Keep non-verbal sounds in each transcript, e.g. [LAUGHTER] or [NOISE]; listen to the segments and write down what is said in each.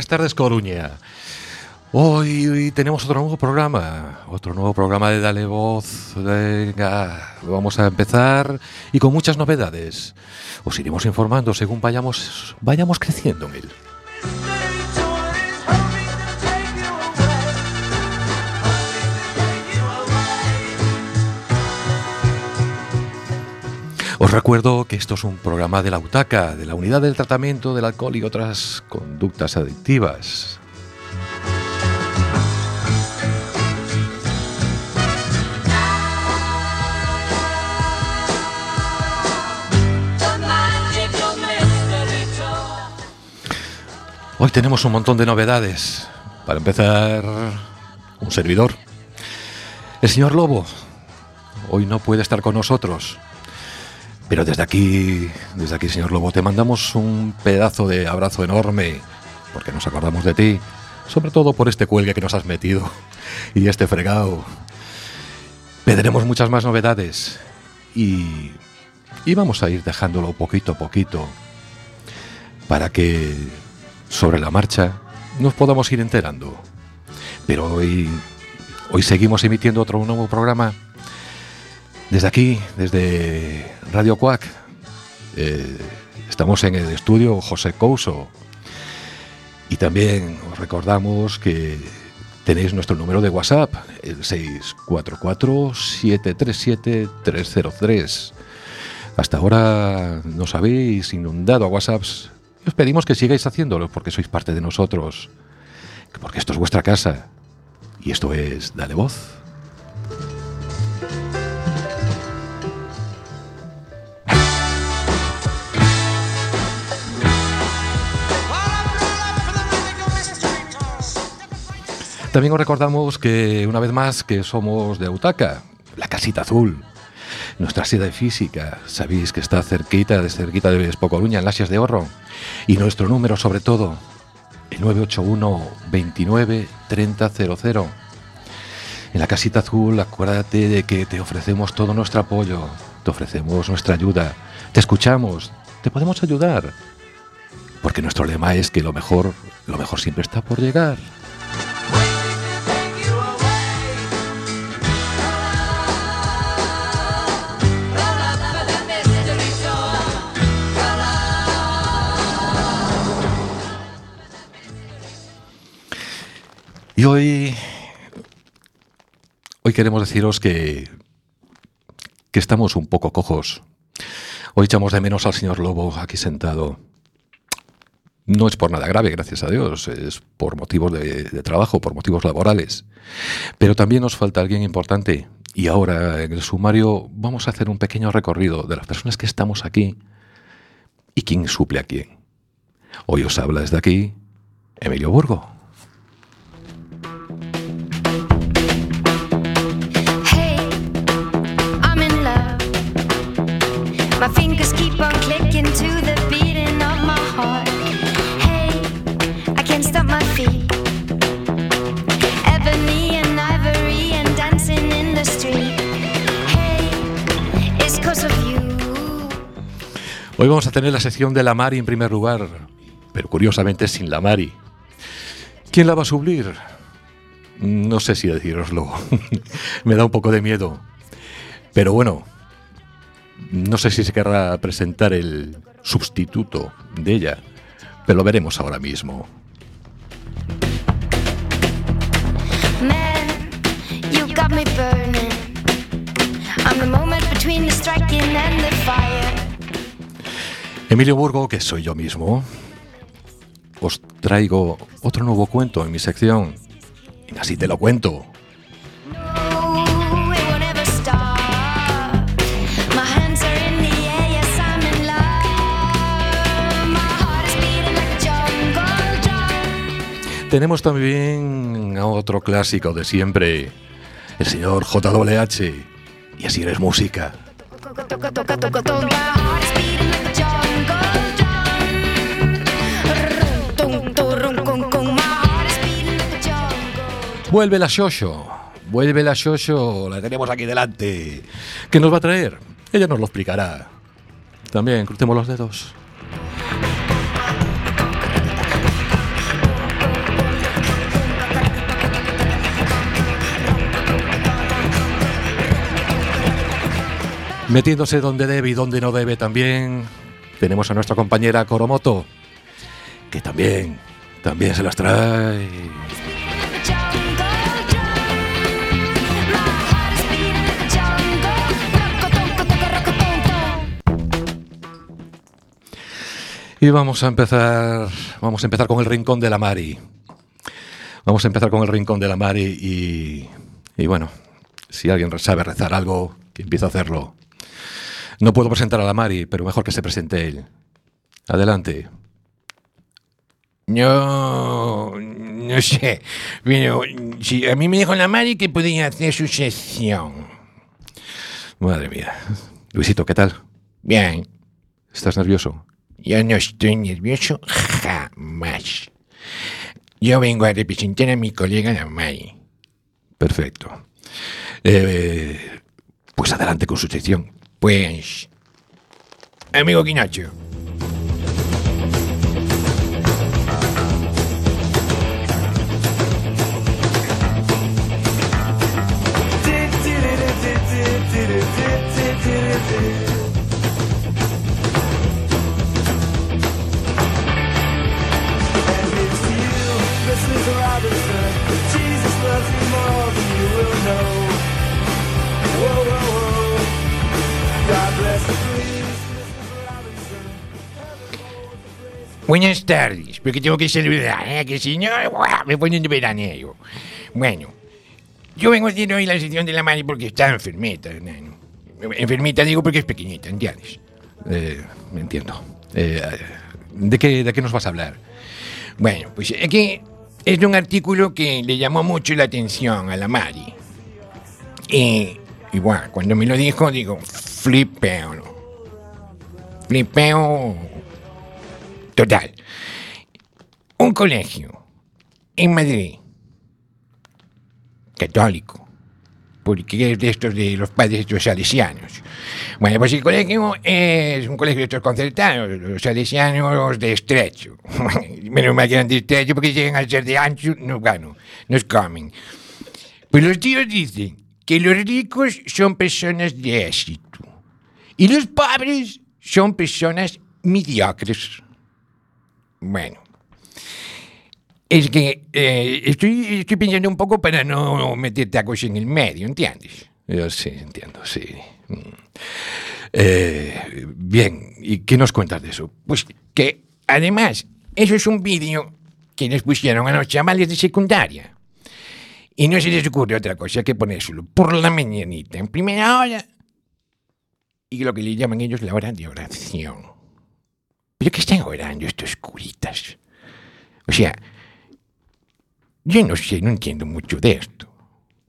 Buenas tardes Coruña. Hoy, tenemos otro nuevo programa, otro nuevo programa de Dale Voz. Venga, vamos a empezar y con muchas novedades. Os iremos informando según vayamos, vayamos creciendo en él. Os recuerdo que esto es un programa de la UTACA, de la Unidad del Tratamiento del Alcohol y otras conductas adictivas. Hoy tenemos un montón de novedades. Para empezar, un servidor. El señor Lobo hoy no puede estar con nosotros. Pero desde aquí, desde aquí, señor Lobo, te mandamos un pedazo de abrazo enorme, porque nos acordamos de ti, sobre todo por este cuelgue que nos has metido [LAUGHS] y este fregado. Pediremos muchas más novedades y, y vamos a ir dejándolo poquito a poquito para que sobre la marcha nos podamos ir enterando. Pero hoy, hoy seguimos emitiendo otro nuevo programa desde aquí, desde Radio Cuac, eh, estamos en el estudio José Couso y también os recordamos que tenéis nuestro número de WhatsApp, el 644-737-303. Hasta ahora nos habéis inundado a WhatsApps y os pedimos que sigáis haciéndolo porque sois parte de nosotros, porque esto es vuestra casa y esto es Dale Voz. También os recordamos que una vez más que somos de Autaca, la casita azul, nuestra sede física, sabéis que está cerquita de cerquita de Espocoruña, en Lasias de Horro, y nuestro número sobre todo, el 981 29 3000. En la casita azul, acuérdate de que te ofrecemos todo nuestro apoyo, te ofrecemos nuestra ayuda, te escuchamos, te podemos ayudar, porque nuestro lema es que lo mejor, lo mejor siempre está por llegar. Y hoy, hoy queremos deciros que, que estamos un poco cojos. Hoy echamos de menos al señor Lobo aquí sentado. No es por nada grave, gracias a Dios, es por motivos de, de, trabajo, por motivos laborales. Pero también nos falta alguien importante. Y ahora en el sumario vamos a hacer un pequeño recorrido de las personas que estamos aquí y quién suple a quién. Hoy os habla desde aquí Emilio Burgo. My fingers keep on clicking to the beating of my heart. Hey, I can't stop my feet. Ebony and ivory and dancing in the street. Hey, it's cause of you. Hoy vamos a tener la sección de la Mari en primer lugar, pero curiosamente sin la Mari. ¿Quién la va a sublir? No sé si deciroslo. [LAUGHS] Me da un poco de miedo. Pero bueno, no sé si se querrá presentar el sustituto de ella, pero lo veremos ahora mismo. Emilio Burgo, que soy yo mismo, os traigo otro nuevo cuento en mi sección. Y así te lo cuento. Tenemos también a otro clásico de siempre, el señor JWH, y así eres música. Vuelve la Shosho, vuelve la Shosho, la tenemos aquí delante. ¿Qué nos va a traer? Ella nos lo explicará. También crucemos los dedos. Metiéndose donde debe y donde no debe también, tenemos a nuestra compañera Coromoto, que también, también se las trae. Y vamos a empezar, vamos a empezar con el rincón de la Mari. Vamos a empezar con el rincón de la Mari y, y bueno, si alguien sabe rezar algo, que empiece a hacerlo. No puedo presentar a la Mari, pero mejor que se presente él. Adelante. No, no sé. Pero si a mí me dijo la Mari que podía hacer su sesión. Madre mía. Luisito, ¿qué tal? Bien, ¿Estás nervioso? yo no estoy nervioso jamás. Yo vengo a representar a mi colega la Mari. Perfecto. Eh, pues adelante con su sección. Pues, amigo Quinacho, buenas tardes, porque tengo que saludar, ¿eh? que si no, ¡guau! me ponen de veraneo. Bueno, yo vengo haciendo hoy la sesión de la Mari porque está enfermita, nano. Enfermita digo porque es pequeñita, ¿entiendes? Eh, entiendo. Eh, ¿de, qué, ¿De qué nos vas a hablar? Bueno, pues es que es de un artículo que le llamó mucho la atención a la Mari. Y, y bueno, cuando me lo dijo, digo, flipeo. Flipeo total. Un colegio en Madrid, católico, porque es de estos de los padres estos salesianos. Bueno, pues el colegio es un colegio de estos concertados, los salesianos de estrecho. [LAUGHS] Menos mal que eran de estrecho porque llegan a ser de ancho, no, bueno, nos comen. Pues los tíos dicen que los ricos son personas de éxito y los pobres son personas mediocres. Bueno. Es que eh, estoy, estoy pensando un poco para no meter tacos en el medio, ¿entiendes? Yo sí, entiendo, sí. Mm. Eh, bien, ¿y qué nos cuentas de eso? Pues que, además, eso es un vídeo que les pusieron a los chavales de secundaria. Y no se les ocurre otra cosa que ponérselo por la mañanita, en primera hora, y lo que le llaman ellos la hora de oración. ¿Pero qué están orando estos curitas? O sea, yo no sé, no entiendo mucho de esto.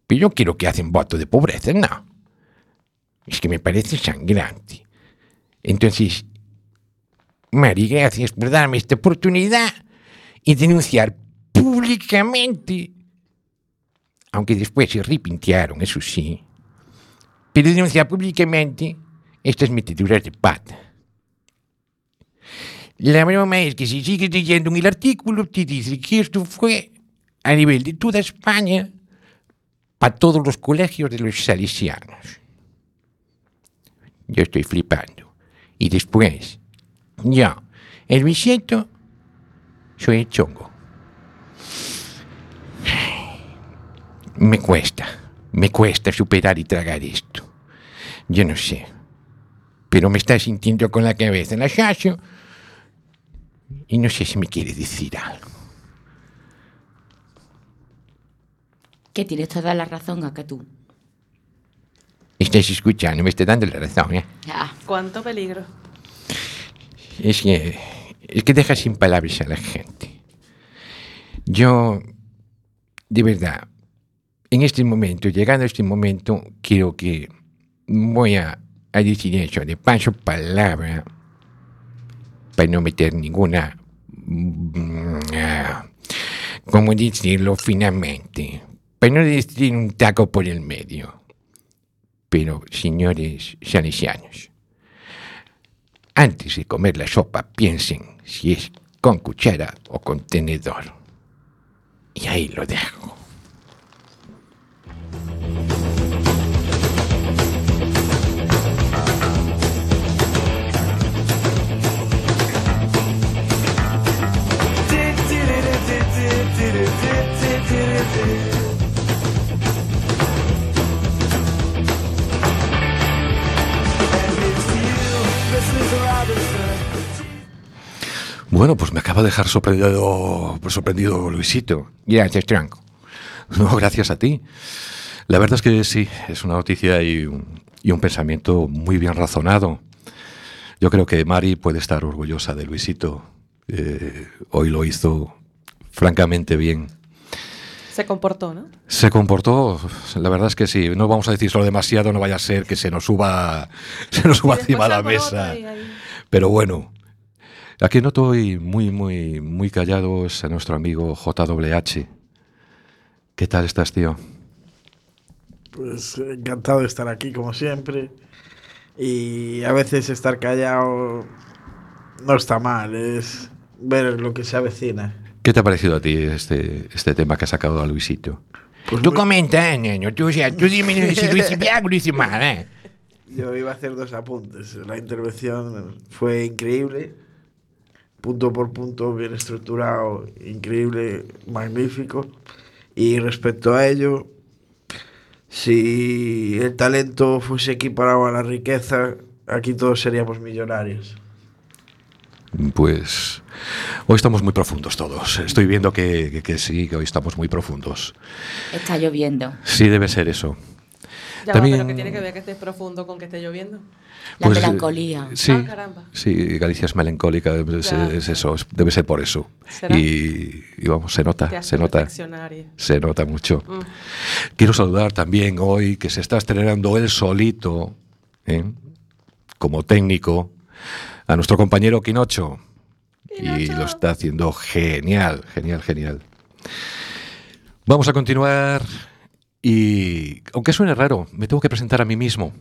Pero yo quiero que hacen voto de pobreza, no. Es que me parece sangrante. Entonces, Mari, gracias por darme esta oportunidad y denunciar públicamente, aunque después se arrepintieron, eso sí, pero denunciar públicamente estas meteduras de pata. La broma es que si sigues leyendo en el artículo, te dice que esto fue a nivel de toda España para todos los colegios de los salesianos. Yo estoy flipando. Y después, yo, el bisieto, soy el chongo. Me cuesta, me cuesta superar y tragar esto. Yo no sé. Pero me está sintiendo con la cabeza en la chacho y no sé si me quiere decir algo. Que tienes toda la razón acá tú. Estás escuchando, me está dando la razón, ¿eh? Ya. Cuánto peligro. Es que, es que deja sin palabras a la gente. Yo, de verdad, en este momento, llegando a este momento, quiero que voy a, a decir eso, de paso palabra, para no meter ninguna, mm, ah, ¿cómo decirlo finamente? Para no decir un taco por el medio. Pero, señores salesianos, antes de comer la sopa, piensen si es con cuchara o con tenedor. Y ahí lo dejo. Bueno, pues me acaba de dejar sorprendido, sorprendido Luisito. Gracias, Tronco. No, gracias a ti. La verdad es que sí, es una noticia y un, y un pensamiento muy bien razonado. Yo creo que Mari puede estar orgullosa de Luisito. Eh, hoy lo hizo francamente bien. Se comportó, ¿no? Se comportó, la verdad es que sí. No vamos a decirlo demasiado, no vaya a ser que se nos suba, [LAUGHS] se nos suba encima la mesa. Pero bueno, aquí noto hoy muy, muy, muy callado es a nuestro amigo JWH. ¿Qué tal estás, tío? Pues encantado de estar aquí como siempre. Y a veces estar callado no está mal, es ver lo que se avecina. ¿Qué te ha parecido a ti este, este tema que ha sacado a Luisito? Pues Tú muy- comenta, niño. Tú, o sea, tú dime si o lo hice mal, ¿eh? [LAUGHS] yo iba a hacer dos apuntes. La intervención fue increíble, punto por punto, bien estructurado, increíble, magnífico. Y respecto a ello, si el talento fuese equiparado a la riqueza, aquí todos seríamos millonarios. Pues hoy estamos muy profundos todos. Estoy viendo que, que- que sí, que hoy estamos muy profundos. Está lloviendo. Sí, debe ser eso. Ya También- va, pero que tiene que ver que estés profundo con que esté lloviendo. La Pues, eh, melancolía. Sí, Ah, caramba. sí, Galicia es melancólica, es, eso, es- debe ser por eso. Y, y vamos, se nota, se nota, se nota mucho. Mm. Quiero saludar también hoy que se está estrenando él solito, ¿eh? como técnico, a nuestro compañero Quinocho. Y lo está haciendo genial, genial, genial. Vamos a continuar y, aunque suene raro, me tengo que presentar a mí mismo.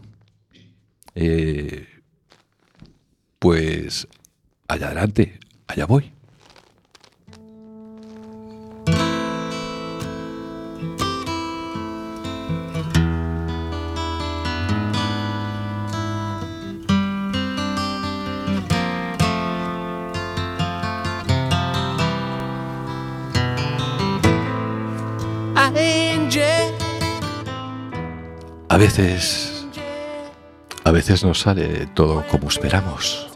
Eh, pues, allá adelante, allá voy. A veces, veces no sale todo como esperamos.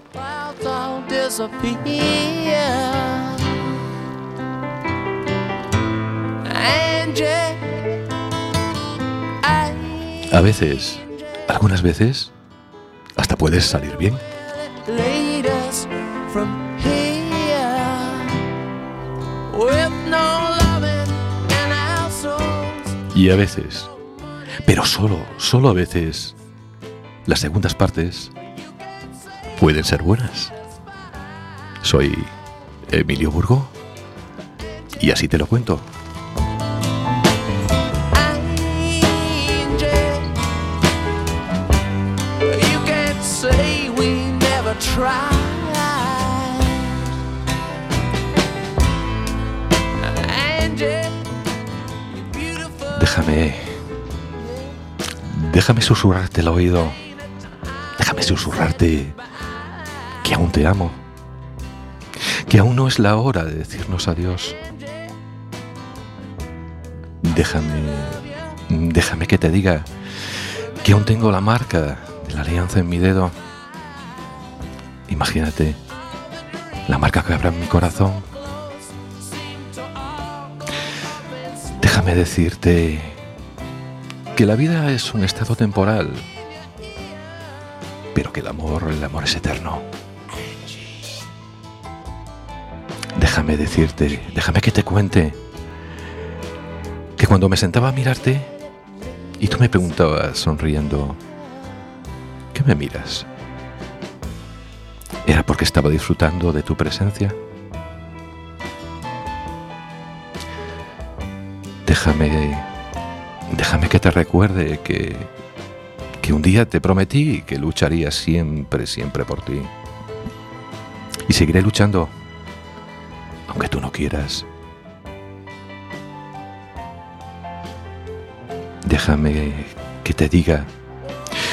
A veces, algunas veces, hasta puedes salir bien. Y a veces, pero solo, solo a veces, las segundas partes pueden ser buenas. Soy Emilio Burgo y así te lo cuento. Déjame. Déjame susurrarte el oído. Susurrarte que aún te amo. Que aún no es la hora de decirnos adiós. Déjame. Déjame que te diga que aún tengo la marca de la alianza en mi dedo. Imagínate la marca que habrá en mi corazón. Déjame decirte que la vida es un estado temporal, pero que el amor, el amor es eterno. Déjame decirte, déjame que te cuente que cuando me sentaba a mirarte y tú me preguntabas sonriendo, ¿qué me miras? ¿Era porque estaba disfrutando de tu presencia? Déjame, déjame que te recuerde que, que un día te prometí que lucharía siempre, siempre por ti. Y seguiré luchando, aunque tú no quieras. Déjame que te diga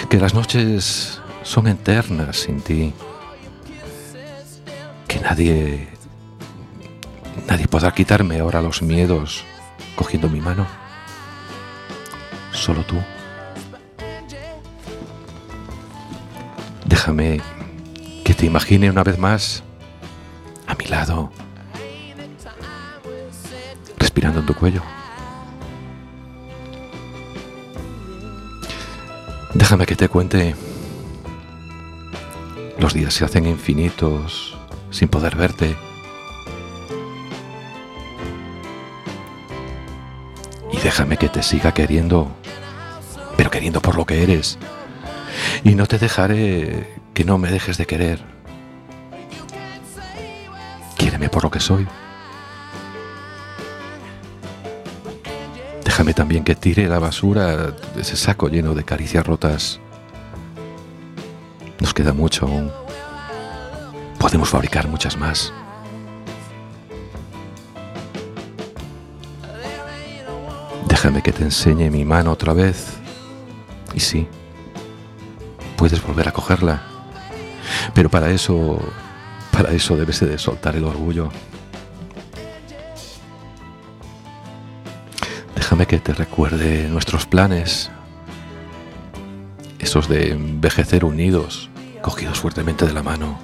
que las noches son eternas sin ti. Que nadie, nadie podrá quitarme ahora los miedos cogiendo mi mano. Solo tú. Déjame que te imagine una vez más a mi lado, respirando en tu cuello. Déjame que te cuente. Los días se hacen infinitos sin poder verte. Y déjame que te siga queriendo, pero queriendo por lo que eres. Y no te dejaré que no me dejes de querer. Quiéreme por lo que soy. Déjame también que tire la basura de ese saco lleno de caricias rotas. Nos queda mucho aún. Podemos fabricar muchas más. Déjame que te enseñe mi mano otra vez. Y sí, puedes volver a cogerla. Pero para eso, para eso debes de soltar el orgullo. Déjame que te recuerde nuestros planes. Esos de envejecer unidos, cogidos fuertemente de la mano.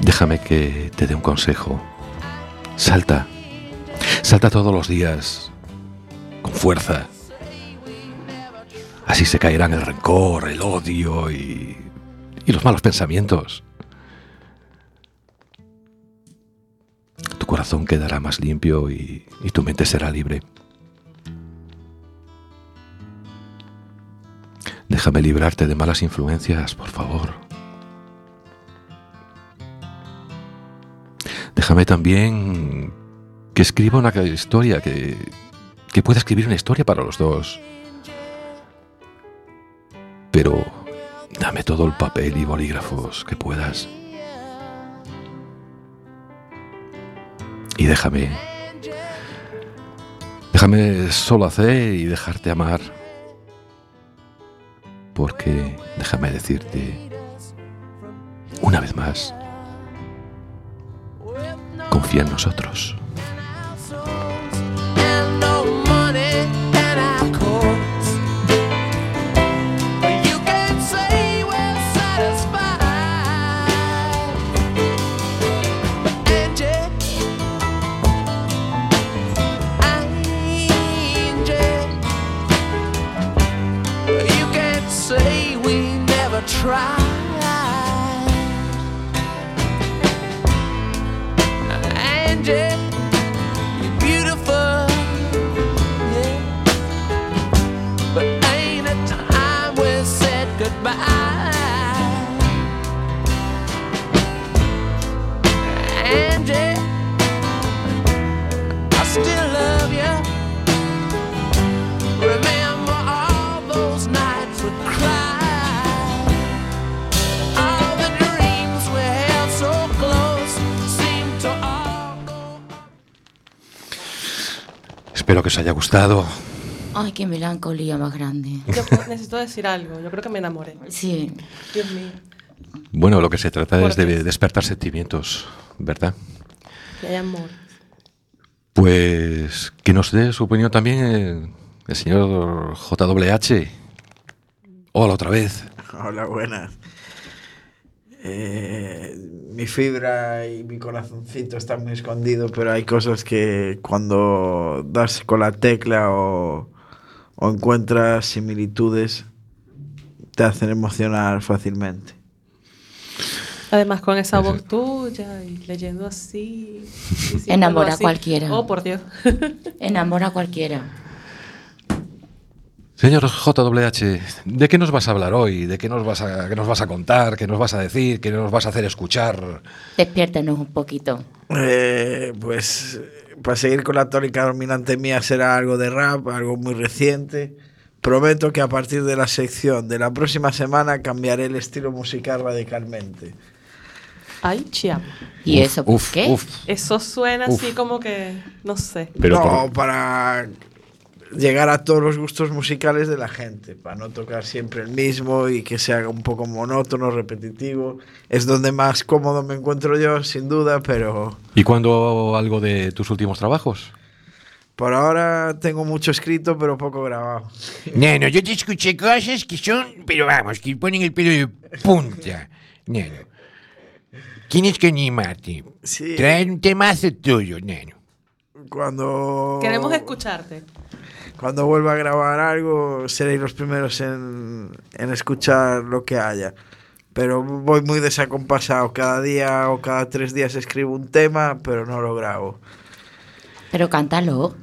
Déjame que te dé un consejo. Salta. Salta todos los días. Con fuerza. Así se caerán el rencor, el odio y, y los malos pensamientos. Tu corazón quedará más limpio y, tu mente será libre. Déjame librarte de malas influencias, por favor. Déjame también que escriba una historia, que, que pueda escribir una historia para los dos. Pero dame todo el papel y bolígrafos que puedas. Y déjame. Déjame solo hacer y dejarte amar. Porque déjame decirte una vez más, confía en nosotros. Os haya gustado. Ay, qué melancolía más grande. Yo necesito decir algo. Yo creo que me enamoré. Sí. Dios mío. Bueno, lo que se trata es de despertar sentimientos, ¿verdad? Que hay amor. Pues que nos dé su opinión también el, el señor JWH. Hola otra vez. Hola, buenas. Eh, mi fibra y mi corazoncito están muy escondidos, pero hay cosas que cuando das con la tecla o, o encuentras similitudes te hacen emocionar fácilmente. Además, con esa voz tuya y leyendo así. [LAUGHS] Enamora a cualquiera. Oh, por Dios. Enamora a cualquiera. Señor JWH, ¿de qué nos vas a hablar hoy? ¿De qué nos vas a, qué nos vas a contar? ¿Qué nos vas a decir? ¿Qué nos vas a hacer escuchar? Despiértanos un poquito. Eh, pues para seguir con la tónica dominante mía será algo de rap, algo muy reciente. Prometo que a partir de la sección de la próxima semana cambiaré el estilo musical radicalmente. Ay, chiam. ¿Y Uf, eso por uf, qué? uf. Eso suena Uf. así como que, no sé. Pero no, por- para llegar a todos los gustos musicales de la gente, para no tocar siempre el mismo y que se haga un poco monótono, repetitivo. Es donde más cómodo me encuentro yo, sin duda, pero ¿Y cuándo algo de tus últimos trabajos? por ahora tengo mucho escrito, pero poco grabado. No, no, yo te escuché cosas que son, pero vamos, que ponen el pelo de punta. No, no. Tienes que animarte. Sí. Trae un temazo tuyo, neno. Cuando. Queremos escucharte. Cuando vuelva a grabar algo, seréis los primeros en, en escuchar lo que haya. Pero voy muy desacompasado. Cada día o cada tres días escribo un tema, pero no lo grabo. Pero cántalo.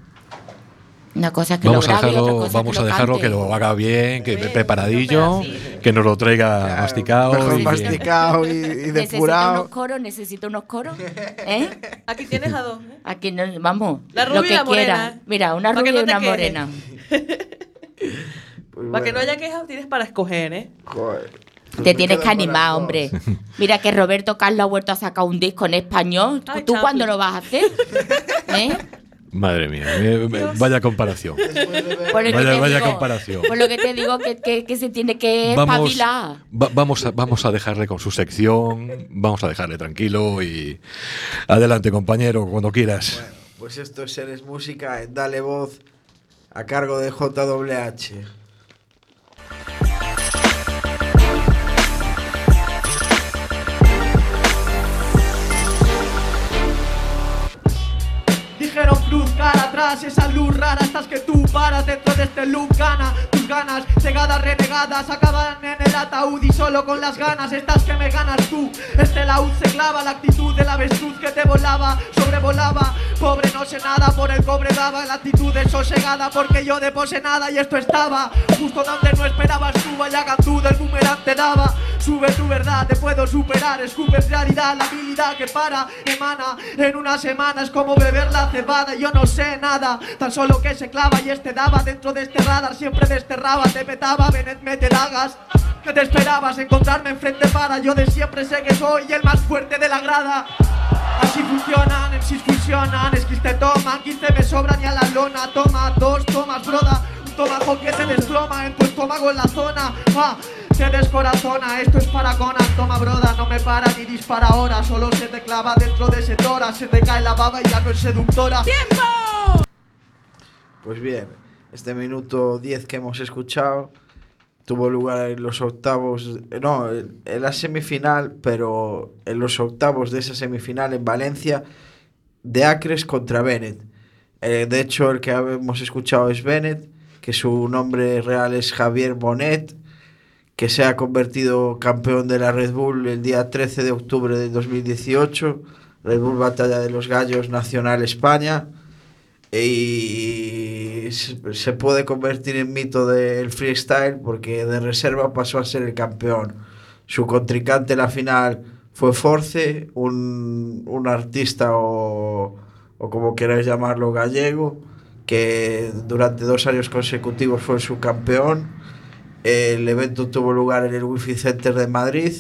Una cosa que Vamos lo a y otra dejarlo, cosa vamos que a lo dejarlo cante. que lo haga bien, que Bien, preparadillo, que nos lo traiga masticado. Mejor y- masticado y, y [LAUGHS] Necesito depurado. unos coros, necesito unos coros. [LAUGHS] ¿Eh? Aquí tienes a dos. ¿eh? Aquí no, vamos. La lo rubia y que la morena, quiera. ¿eh? Mira, una rubia no y una morena. [LAUGHS] Pues Para que no haya quejas, tienes para escoger, ¿eh? joder. Te tienes que animar, hombre. Mira que Roberto Carlos ha vuelto a sacar un disco en español. Ay, ¿Tú Chaplin. cuándo lo vas a hacer? ¿Eh? Madre mía, eh, vaya comparación. Por lo que Vaya- te vaya digo- comparación. Por lo que te digo que, que- que se tiene que Vamos, va- vamos, a, vamos a dejarle con su sección, vamos a dejarle tranquilo y adelante compañero, cuando quieras. Pues esto es Eres Música Dale Voz a cargo de JWH. Esa luz rara Estás que tú paras dentro de este loop Gana, tus ganas, cegadas, renegadas Acaban en el ataúd y solo con las ganas Estás que me ganas tú. Este laúd se clava, la actitud del avestruz que te volaba Sobrevolaba, pobre no sé nada Por el cobre daba, la actitud sosegada Porque yo de pose nada y esto estaba. Justo donde no esperabas tú Vaya gandú del boomerang te daba. Sube tu verdad, te puedo superar Escupe claridad, la habilidad que para Emana. En una semana Es como beber la cebada Yo no sé nada, tan solo que se clava Y este daba dentro de este radar Siempre desterraba, te petaba, Benet mete dagas ¿Qué te esperabas? Encontrarme enfrente para Yo de siempre sé que soy el más fuerte de la grada. Así funcionan, MCs funcionan Es que te toman, 15 me sobran y a la lona Toma dos tomas, broda Un tomajo que te desploma en tu estómago en la zona. Ah, Te descorazona, esto es para Conan Toma broda, no me para ni dispara ahora Solo se te clava dentro de ese tora Se te cae la baba y ya no es seductora. Pues bien, este minuto 10 que hemos escuchado tuvo lugar en los octavos, no, en la semifinal, pero en los octavos de esa semifinal en Valencia, de Acres contra Bennett. Eh, de hecho, el que hemos escuchado es Bennett, que su nombre real es Javier Bonet, que se ha convertido campeón de la Red Bull el día 13 de octubre de 2018, Red Bull Batalla de los Gallos Nacional España y se puede convertir en mito del freestyle porque de reserva pasó a ser el campeón. Su contrincante en la final fue Force, un, un artista o, o como queráis llamarlo gallego, que durante dos años consecutivos fue su campeón. El evento tuvo lugar en el Wi-Fi Center de Madrid.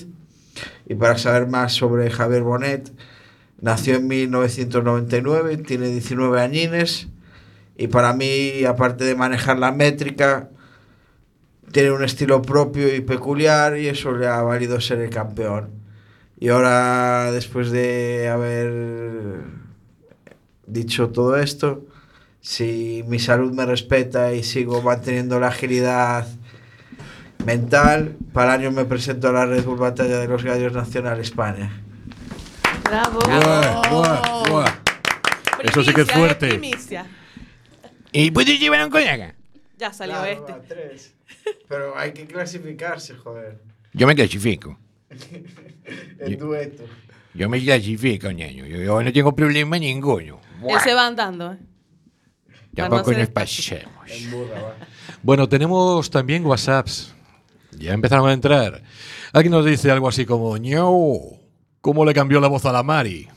Y para saber más sobre Javier Bonet, nació en 1999, tiene 19 añines. Y para mí, aparte de manejar la métrica, tiene un estilo propio y peculiar y eso le ha valido ser el campeón. Y ahora, después de haber dicho todo esto, si mi salud me respeta y sigo manteniendo la agilidad mental, para el año me presento a la Red Bull Batalla de los Gallos Nacional España. Bravo. Buah, buah, buah. Eso sí que es Primicia, fuerte. eh, primicia. ¿Y puedes llevar un colega? Ya salió este. tres. Pero hay que clasificarse, joder. Yo me clasifico. [LAUGHS] El dueto. Yo me clasifico, niño. Yo, yo no tengo problema ninguno. Él se va andando, ¿eh? No Tampoco hacer nos pasemos. Burra. Bueno, tenemos también WhatsApps. Ya empezaron a entrar. Alguien nos dice algo así como, ño, ¿cómo le cambió la voz a la Mari?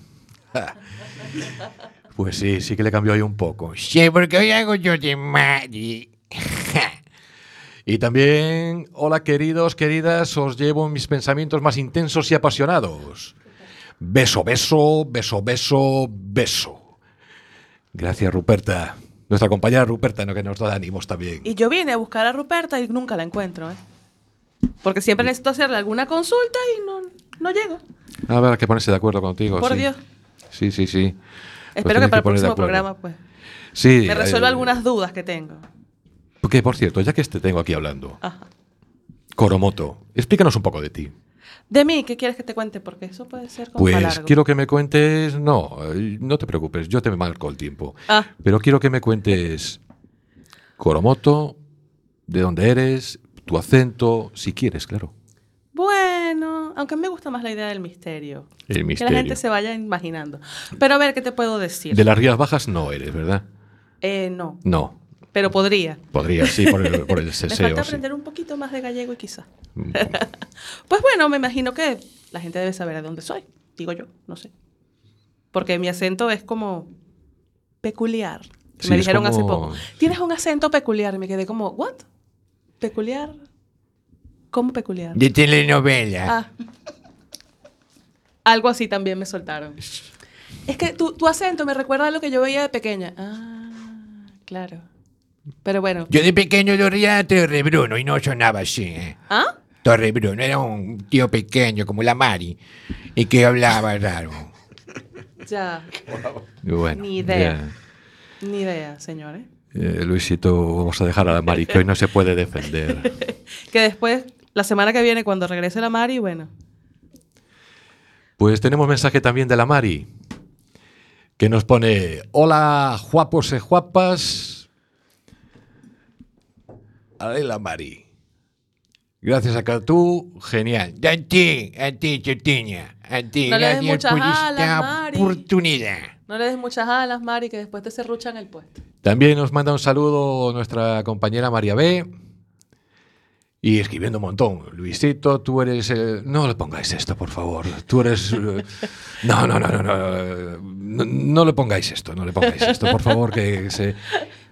Pues sí, sí que le cambió ahí un poco. Sí, porque hoy hago yo de Mari. [LAUGHS] Y también, hola queridos, queridas, os llevo mis pensamientos más intensos y apasionados. Beso, beso, beso, beso, beso. Gracias, Ruperta. Nuestra compañera Ruperta, ¿no? que nos da ánimos también. Y yo vine a buscar a Ruperta y nunca la encuentro, ¿eh? Porque siempre necesito hacerle alguna consulta y no, no llego. A ver, hay que ponerse de acuerdo contigo. Por sí. Dios. Sí, sí, sí. Espero que para el próximo programa, pues, Sí. me resuelva eh, algunas dudas que tengo. Porque, por cierto, ya que te tengo aquí hablando, Ajá. Coromoto, explícanos un poco de ti. De mí, ¿qué quieres que te cuente? Porque eso puede ser como Pues largo. quiero que me cuentes. No, eh, no te preocupes, yo te marco el tiempo. Ah, Pero quiero que me cuentes Coromoto, de dónde eres, tu acento, si quieres, claro. bueno, aunque me gusta más la idea del misterio. El Que la misterio. gente se vaya imaginando. Pero a ver, ¿qué te puedo decir? De las Rías Bajas no eres, ¿verdad? Eh, no, No. pero podría. Podría, sí, por el, por el [LAUGHS] Me falta sí. aprender un poquito más de gallego y quizá. Mm. [LAUGHS] Pues bueno, me imagino que la gente debe saber de dónde soy, digo yo, no sé. Porque mi acento es como peculiar. Sí, me dijeron hace poco, tienes un acento peculiar. Y me quedé como, ¿what? ¿Peculiar? ¿Cómo peculiar? De telenovela. Ah. Algo así también me soltaron. Es que tu, tu acento me recuerda a lo que yo veía de pequeña. Ah, claro. Pero bueno. Yo de pequeño lo oía a Torre Bruno y no sonaba así. ¿eh? ¿Ah? Torre Bruno era un tío pequeño como la Mari y que hablaba raro. Ya. Bueno, Ni idea. ya. Ni idea, señores. Eh, Luisito, vamos a dejar a la Mari, que hoy no se puede defender. [LAUGHS] Que después, la semana que viene, cuando regrese la Mari, bueno. Pues tenemos mensaje también de la Mari, que nos pone, hola, guapos y guapas. Ahí la Mari. Gracias a que tú, genial. A ti, a ti. A ti, No le des gracias muchas por alas, esta Mari. oportunidad. No le des muchas alas, Mari, que después te serruchan el puesto. También nos manda un saludo nuestra compañera María B. Y escribiendo un montón. Luisito, tú eres... eh, no le pongáis esto, por favor. Tú eres... eh, no, no, no, no, no, no. No le pongáis esto, no le pongáis esto, por favor, que se...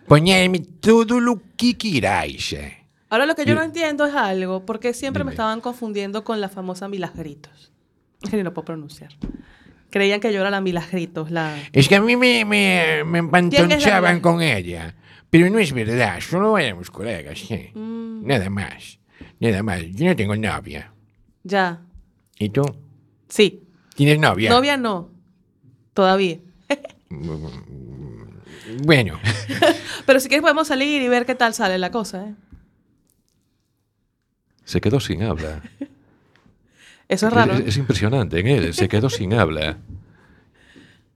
Poñedme todo lo que queráis. eh. Ahora lo que yo no entiendo es algo, porque siempre me Dime. estaban confundiendo con la famosa Milagritos. Que [LAUGHS] ni lo puedo pronunciar. Creían que yo era la Milagritos, la... Es que a mí me, me, me ¿Quién es empantonchaban con ella. Pero no es verdad, solo éramos colegas, sí. Mm, Nada más. Nada más. Yo no tengo novia. ya. ¿Y tú? Sí. ¿Tienes novia? Novia no. Todavía. [LAUGHS] Bueno, [LAUGHS] Pero si quieres podemos salir y ver qué tal sale la cosa, ¿eh? Se quedó sin habla. [LAUGHS] Eso es raro. Es, ¿eh? es impresionante en él, se quedó sin habla.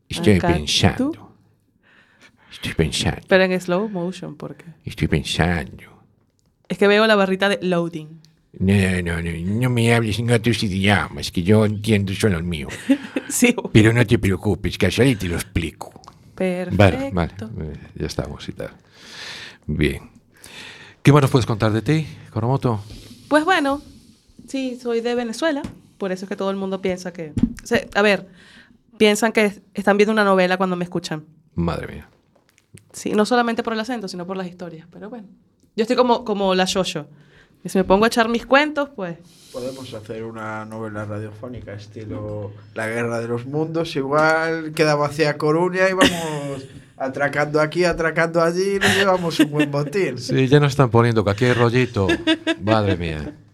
estoy Acá, pensando. ¿tú? Estoy pensando. Pero en slow motion, porque... Estoy pensando. Es que veo la barrita de loading. No, no, no, no me hables en otros idiomas, que yo entiendo solo el mío. [LAUGHS] sí. Pero no te preocupes, que ahí te lo explico. Perfecto. Vale, vale, ya estamos y tal. Bien. ¿Qué más nos puedes contar de ti, Coromoto? Pues bueno, sí, soy de Venezuela. Por eso es que todo el mundo piensa que... o sea, a ver, piensan que están viendo una novela cuando me escuchan. Madre mía. Sí, no solamente por el acento, sino por las historias. Pero bueno, yo estoy como, como la Shosho. Y si me pongo a echar mis cuentos, pues... Podemos hacer una novela radiofónica estilo La Guerra de los Mundos. Igual queda vacía Coruña y vamos [LAUGHS] atracando aquí, atracando allí y nos llevamos un buen botín. Sí, ya nos están poniendo que aquí hay rollito. Madre mía. [LAUGHS]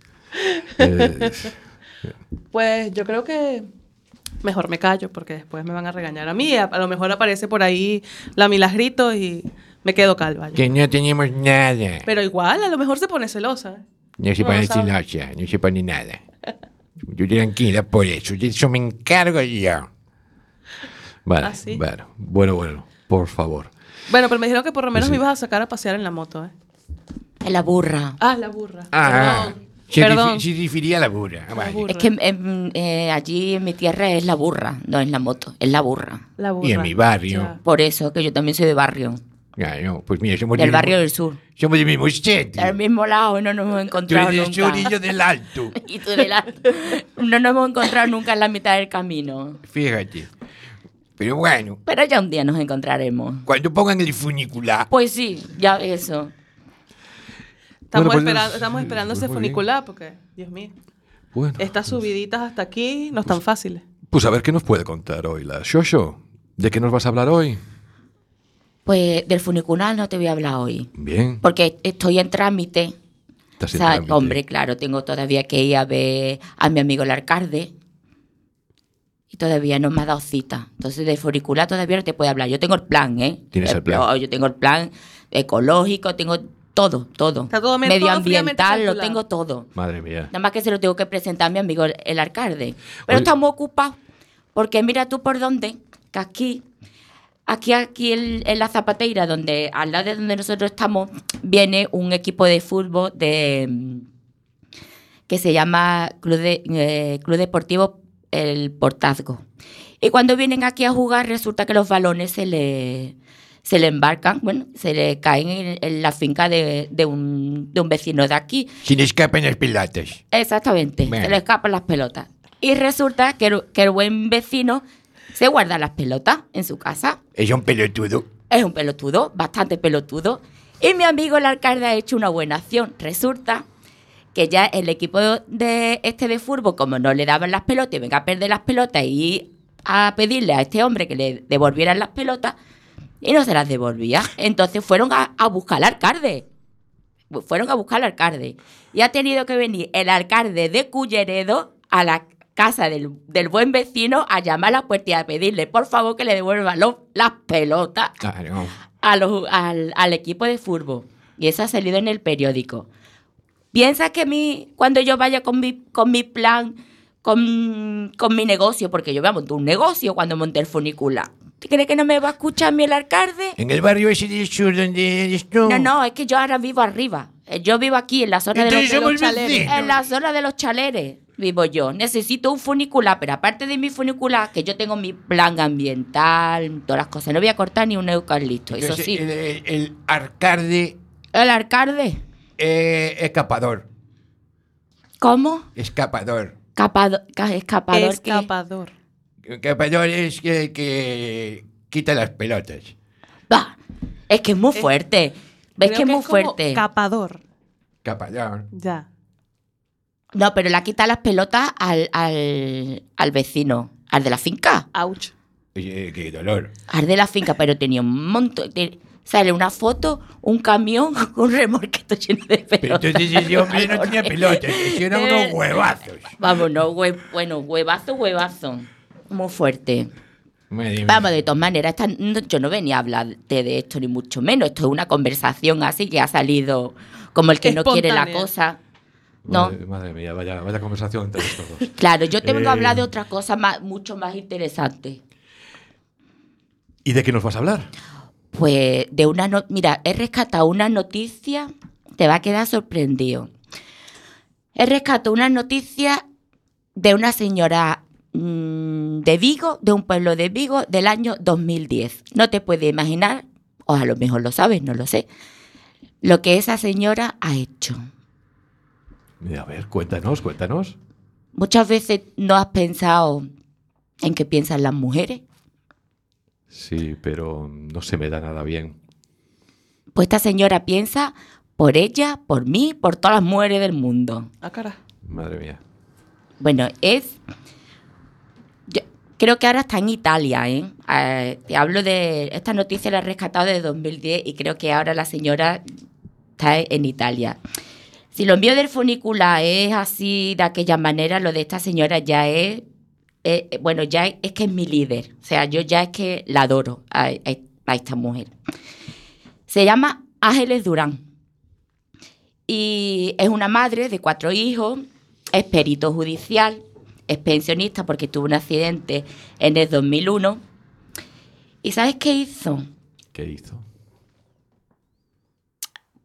Eh, Pues yo creo que mejor me callo porque después me van a regañar a mí. A, a lo mejor aparece por ahí la Milagrito y me quedo calva. yo. Que no tenemos nada. Pero igual, a lo mejor se pone celosa. No se No pone sabe. celosa, no se pone nada. Yo tranquila por eso, de eso me encargo yo. vale, ¿Ah, sí? bueno, bueno, bueno, por favor. Bueno, pero me dijeron que por lo menos Sí. me ibas a sacar a pasear en la moto, ¿eh? Es la burra. Ah, la burra. Ah, Perdón. Se, Perdón. se refería a la burra. Ah, La burra. Es que em, eh, allí en mi tierra es la burra, no es la moto, es la burra. La burra. Y en mi barrio. Ya. Por eso que yo también soy de barrio, Ya, no, pues mira, somos del del barrio del sur. Somos del mismo sitio. Del mismo lado, no nos hemos Tú encontrado eres del sur nunca. y yo del alto. [LAUGHS] Y tú del alto. No nos hemos encontrado nunca en la mitad del camino. Fíjate. Pero bueno, Pero ya un día nos encontraremos. cuando pongan el funicular, Pues sí, ya eso. Estamos, Bueno, pues, esperando, estamos esperando pues ese funicular porque, Dios mío, Bueno, estas subiditas hasta aquí no están fáciles. pues a ver qué nos puede contar hoy la Shosho. ¿De qué nos vas a hablar hoy? Pues del funicular no te voy a hablar hoy. Bien. Porque estoy en trámite. Estás O en sea, trámite. hombre, claro, tengo todavía que ir a ver a mi amigo el alcalde. Y todavía no me ha dado cita. Entonces, de funicular todavía no te puedo hablar. Yo tengo el plan, ¿eh? Tienes el plan. Yo tengo el plan ecológico, tengo todo, todo. Está todo men- todo fríamente Medioambiental, lo tengo todo. Madre mía. Nada más que se lo tengo que presentar a mi amigo el, el alcalde. Pero Oye. está muy ocupado. Porque mira tú por dónde, que aquí, aquí, aquí en, en la zapateira, donde, al lado de donde nosotros estamos, viene un equipo de fútbol de que se llama Club, de- eh, Club Deportivo El Portazgo. Y cuando vienen aquí a jugar, resulta que los balones se le, se le embarcan, bueno, se le caen en, en la finca de, de un, de un vecino de aquí. Sin escapen las pelotas. Exactamente, se le escapan las pelotas. Y resulta que el, que el buen vecino se guarda las pelotas en su casa. Es un pelotudo. Es un pelotudo, bastante pelotudo. Y mi amigo el alcalde ha hecho una buena acción. Resulta que ya el equipo de este de fútbol, como no le daban las pelotas y venga a perder las pelotas y a pedirle a este hombre que le devolvieran las pelotas, y no se las devolvía. Entonces fueron a, a buscar al alcalde. Fueron a buscar al alcalde. Y ha tenido que venir el alcalde de Culleredo a la casa del, del buen vecino a llamar a la puerta y a pedirle, por favor, que le devuelvan las pelotas Claro. a los- al, al equipo de fútbol. Y eso ha salido en el periódico. ¿Piensas que mi, cuando yo vaya con mi, con mi plan, con, con mi negocio, porque yo voy a montar un negocio cuando monte el funicular, ¿tú crees que no me va a escuchar a mí el alcalde? En el barrio ese del sur donde eres tú. No, no, es que yo ahora vivo arriba. Eh, Yo vivo aquí en la zona de los, de chaleres. vecinos. En la zona de los chaleres vivo yo. Necesito un funicular, pero aparte de mi funicular, que yo tengo mi plan ambiental, todas las cosas. No voy a cortar ni un eucalipto, eso sí. El, el- el alcalde El alcalde, eh, escapador. ¿cómo? Escapador. Capado- ca- escapador. que- Escapador. Escapador es que, que quita las pelotas. Bah, es que es muy Es- fuerte. ¿Ves que es muy como fuerte? Capador. Escapador. Ya. No, pero le ha quitado las pelotas al, al, al vecino, al de la finca. Ouch. Qué dolor. Al de la finca, pero tenía un montón. de- sale una foto, un camión con un remolqueto lleno de Pero pelotas. entonces ese hombre no tenía pelotas, eran unos huevazos. Vamos, no, hue- bueno, huevazo, huevazo. Muy fuerte. Vamos, de todas maneras, yo no venía a hablarte de esto, ni mucho menos. Esto es una conversación así que ha salido como el que no quiere la cosa. No, Madre, mía, vaya, conversación entre estos dos. claro, yo te vengo a hablar Eh. de otra cosa mucho más interesante. ¿Y de qué nos vas a hablar? Pues de una no mira, he rescatado una noticia, te va a quedar sorprendido. He rescatado una noticia de una señora mm, de Vigo, de un pueblo de Vigo, del año 2010. No te puedes imaginar, o a lo mejor lo sabes, no lo sé, lo que esa señora ha hecho. A ver, cuéntanos, cuéntanos. Muchas veces no has pensado en qué piensan las mujeres. Sí, pero no se me da nada bien. Pues esta señora piensa por ella, por mí, por todas las mujeres del mundo. Ah, cara. Madre mía. Bueno, es. yo creo que ahora está en Italia, ¿eh? Eh, Te hablo de. Esta noticia la he rescatado de 2010 y creo que ahora la señora está en Italia. Si lo envío del funicular es así, de aquella manera, lo de esta señora ya es. Eh, bueno, ya es, que es mi líder. O sea, yo ya es que la adoro a, a- a esta mujer. Se llama Ángeles Durán. Y es una madre de cuatro hijos, es perito judicial, es pensionista porque tuvo un accidente en el 2001. ¿Y sabes qué hizo? ¿Qué hizo?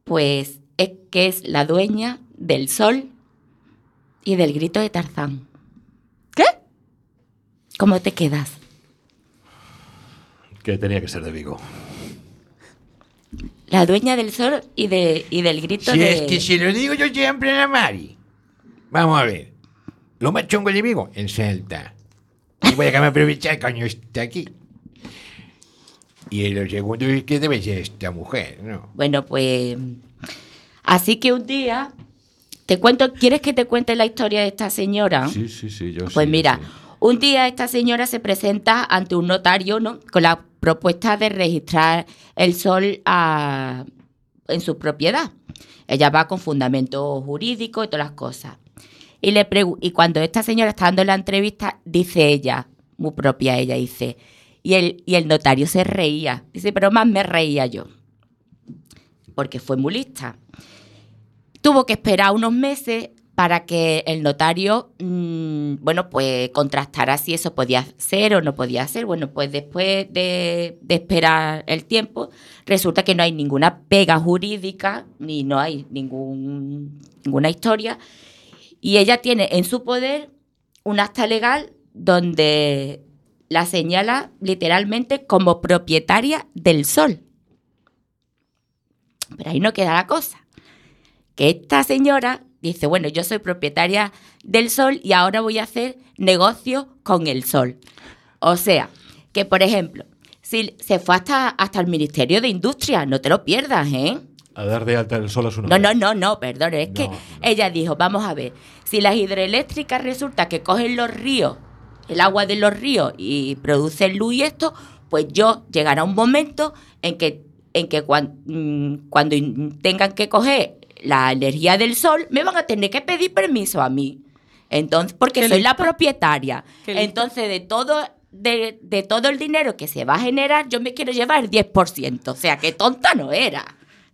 Pues es que es la dueña del sol y del grito de Tarzán. ¿Cómo te quedas? Que tenía que ser de Vigo. La dueña del sol y, de, y del grito Si de... es que si lo digo yo siempre a la Mari. Vamos a ver. Lo más chungo de Vigo, en Salta. Y voy a que me aprovechar coño está aquí. Y lo segundo es que debe ser esta mujer, ¿no? Bueno, pues... Así que un día... Te cuento, ¿quieres que te cuente la historia de esta señora? Sí, sí, sí, yo Pues sí, mira, sí. Un día esta señora se presenta ante un notario, ¿no? Con la propuesta de registrar el sol a- en su propiedad. Ella va con fundamento jurídico y todas las cosas. Y, le y cuando esta señora está dando la entrevista, dice ella, muy propia ella, dice, y el, y el notario se reía. Dice, pero más me reía yo. porque fue muy lista. Tuvo que esperar unos meses para que el notario, mm, bueno, pues contrastara si eso podía ser o no podía ser. Bueno, pues después de, de esperar el tiempo, resulta que no hay ninguna pega jurídica, ni no hay ningún, ninguna historia, y ella tiene en su poder un acta legal donde la señala literalmente como propietaria del sol. Pero ahí no queda la cosa. Que esta señora dice, bueno, yo soy propietaria del sol y ahora voy a hacer negocio con el sol. O sea, que por ejemplo, si se fue hasta, hasta el Ministerio de Industria, no te lo pierdas, ¿eh? A dar de alta el sol a su No, nombre. no, no, no, perdón, es que No, no. ella dijo, vamos a ver, si las hidroeléctricas resulta que cogen los ríos, el agua de los ríos y producen luz y esto, pues yo llegará un momento en que, en que cuan- mm, cuando tengan que coger la energía del sol, me van a tener que pedir permiso a mí. Entonces, porque Qué soy la propietaria. Qué. Entonces, de todo, de, de todo el dinero que se va a generar, yo me quiero llevar el 10%. O sea, que tonta no era.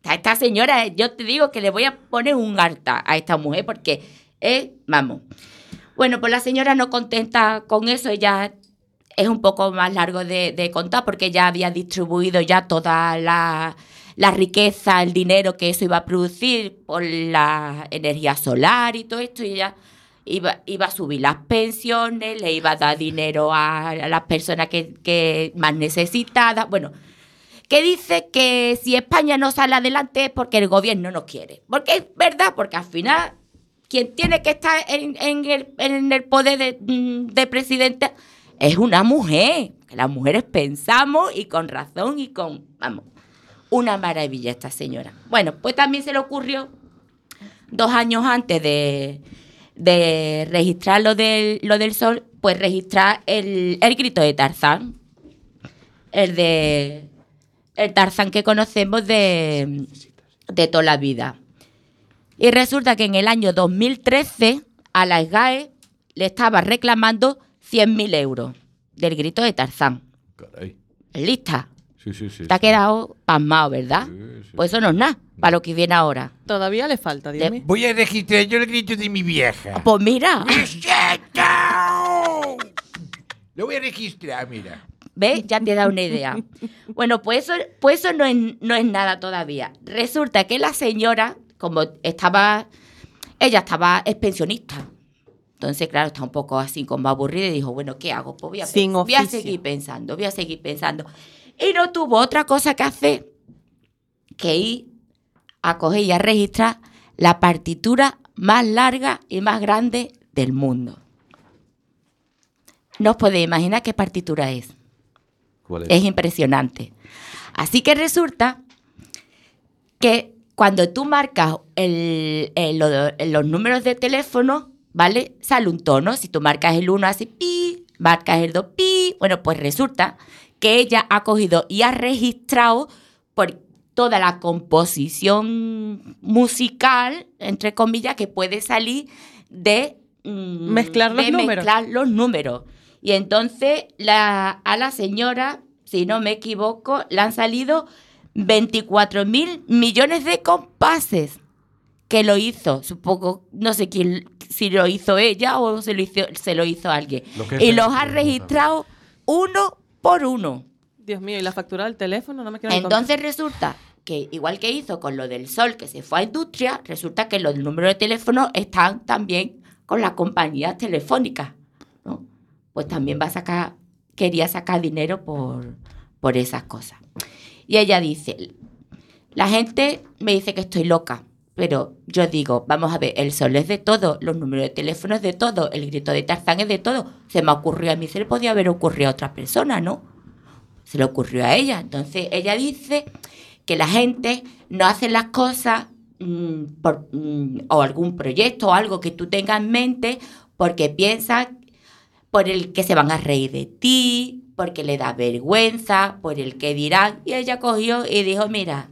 A esta señora, eh, yo te digo que le voy a poner un harta a esta mujer porque es, vamos. Bueno, pues la señora no contenta con eso, ella es un poco más largo de, de contar porque ya había distribuido ya toda la, la riqueza, el dinero que eso iba a producir por la energía solar y todo esto, y ella iba, iba a subir las pensiones, le iba a dar dinero a, las personas que, más necesitadas. Bueno, que dice que si España no sale adelante es porque el gobierno no quiere. Porque es verdad, porque al final quien tiene que estar en, en el, en el poder de, mm, de presidente es una mujer. Las mujeres pensamos y con razón y con, vamos, una maravilla esta señora. Bueno, pues también se le ocurrió dos años antes de, de registrar lo del, lo del sol, pues registrar el, el grito de Tarzán. El de el Tarzán que conocemos de, de toda la vida. Y resulta que en el año 2013 a la SGAE le estaba reclamando 100.000 euros del grito de Tarzán. Caray. ¿Lista? Sí, sí, sí. Te ha quedado pasmado, ¿verdad? Sí, sí. Pues eso no es nada para lo que viene ahora. Todavía le falta, dime. Voy a registrar yo el grito de mi vieja. Pues mira. Lo voy a registrar, mira. ¿ves? Ya te da una idea. Bueno, pues eso, pues eso no, es, no es nada todavía. Resulta que la señora, como estaba, ella estaba, es pensionista. Entonces, claro, está un poco así como aburrida y dijo, bueno, ¿qué hago? Pues voy a, Sin pens- voy a oficio. seguir pensando, voy a seguir pensando. Y no tuvo otra cosa que hacer que ir a coger y a registrar la partitura más larga y más grande del mundo. No os podéis imaginar qué partitura es. ¿Cuál es? Es impresionante. Así que resulta que cuando tú marcas el- el- lo- los números de teléfono, ¿vale? Sale un tono. Si tú marcas el 1 hace pi, marcas el 2 pi. Bueno, pues resulta que ella ha cogido y ha registrado por toda la composición musical, entre comillas, que puede salir de mm, Mezclar los de números. mezclar los números. Y entonces la, a la señora, si no me equivoco, le han salido 24 mil millones de compases que lo hizo. Supongo, no sé quién, si lo hizo ella o se lo hizo, se lo hizo alguien. Lo Y los ha registrado uno por uno. Dios mío, ¿y la factura del teléfono? No me ni Entonces resulta que, igual que hizo con lo del sol que se fue a industria, resulta que los números de teléfono están también con las compañías telefónicas. ¿no? Pues también va a sacar, quería sacar dinero por, por esas cosas. Y ella dice, la gente me dice que estoy loca, pero yo digo, vamos a ver, el sol es de todo, los números de teléfono es de todo, el grito de Tarzán es de todo. Se me ocurrió a mí, se le podía haber ocurrido a otra persona, ¿no? se le ocurrió a ella. Entonces ella dice que la gente no hace las cosas mm, por, mm, o algún proyecto o algo que tú tengas en mente porque piensa por el que se van a reír de ti, porque le da vergüenza, por el que dirán. Y ella cogió y dijo, mira,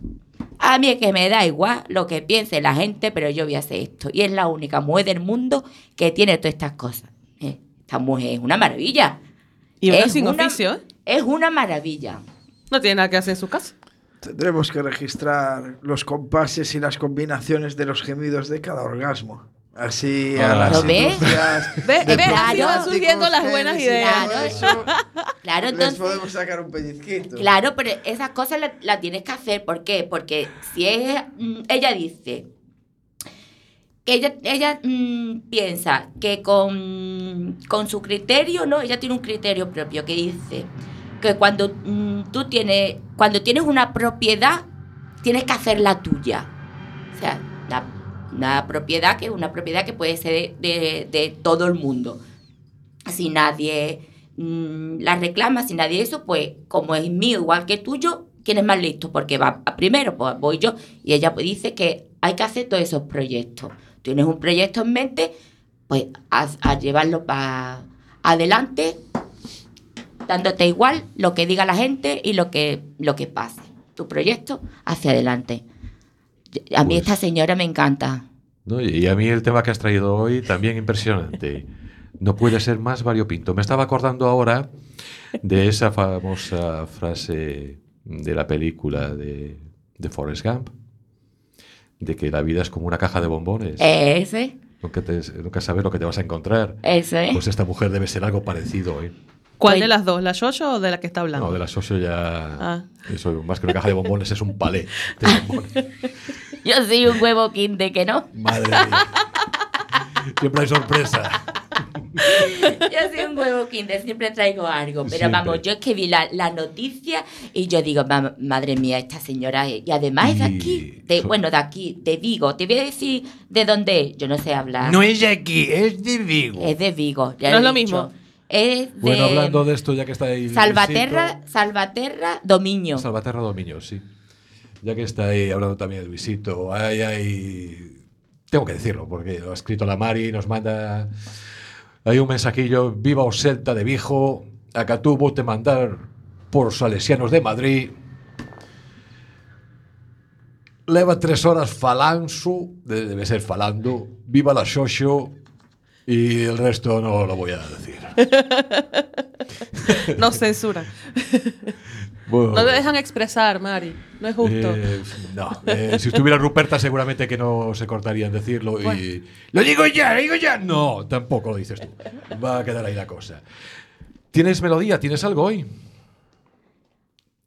a mí es que me da igual lo que piense la gente, pero yo voy a hacer esto. Y es la única mujer del mundo que tiene todas estas cosas. Eh, Esta mujer es una maravilla. Y una Es sin una- oficio, ¿eh? Es una maravilla. No tiene nada que hacer en su casa. Tendremos que registrar los compases y las combinaciones de los gemidos de cada orgasmo. Así a las ¿Lo Ve- de ve, así van surgiendo las buenas ideas. Claro, Les entonces. podemos sacar un pellizquito. Claro, pero esas cosas las la tienes que hacer. ¿Por qué? Porque si es, mm, ella dice que ella, ella mm, piensa que con, con su criterio, ¿no? Ella tiene un criterio propio que dice que cuando mm, tú tienes, cuando tienes una propiedad, tienes que hacer la tuya. O sea, una propiedad que es una propiedad que puede ser de, de- todo el mundo. Si nadie mm, la reclama, si nadie eso, pues como es mío igual que tuyo, ¿quién es más listo? Porque va primero, pues voy yo. Y ella pues dice que hay que hacer todos esos proyectos. Tienes un proyecto en mente, pues a, a llevarlo para adelante, dándote igual lo que diga la gente y lo que, lo que pase. Tu proyecto hacia adelante. A mí Pues- esta señora me encanta. ¿no? Y a mí el tema que has traído hoy también impresionante. No puede ser más variopinto. Me estaba acordando ahora de esa famosa frase de la película de, de Forrest Gump, de que la vida es como una caja de bombones. Ese, Nunca, te- nunca sabes lo que te vas a encontrar. ese. Pues esta mujer debe ser algo parecido. ¿eh? ¿Cuál Pues- de las dos? ¿La Yoyo o de la que está hablando? No, de la socio ya. Ah. Eso, más que una caja de bombones, es un palé de bombones. [LAUGHS] Yo soy un huevo quinte que no. Madre mía. Siempre hay sorpresa. Yo soy un huevo kinder, siempre traigo algo. Pero Siempre. vamos, yo es que vi la, la noticia y yo digo, "Ma- madre mía, esta señora. es-". Y además es de aquí, de, so- bueno, de aquí, de Vigo. Te voy a decir de dónde es. Yo no sé hablar. No es de aquí, es de Vigo. Es de Vigo. ya No es lo dicho. mismo. Es de Bueno, hablando de esto, ya que está ahí. Salvaterra. Salvaterra, Dominio. Salvaterra Dominio, sí. Ya que está ahí hablando también de Luisito, hay, hay... Tengo que decirlo, porque lo ha escrito la Mari, nos manda... Hay un mensajillo, viva o Celta de Vigo, acá tuvo te mandar por salesianos de Madrid. Leva tres horas falanzo, de- debe ser falando, viva la Xoxo, y el resto no lo voy a decir. [LAUGHS] No censura. [LAUGHS] Bueno, No te dejan expresar, Mari. No es justo. Eh, no, eh, si estuviera Ruperta seguramente que no se cortaría en decirlo y... ¡Lo digo ya, lo digo ya! No, tampoco lo dices tú. Va a quedar ahí la cosa. ¿Tienes melodía? ¿Tienes algo hoy?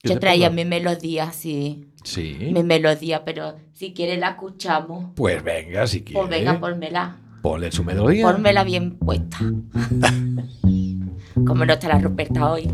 ¿Qué Yo traía mi melodía, sí. Sí. Mi melodía, pero si quieres la escuchamos. Pues venga, si quieres. Pues venga, pónmela. Ponle su melodía. Pónmela bien puesta. [LAUGHS] Como no está la Ruperta hoy.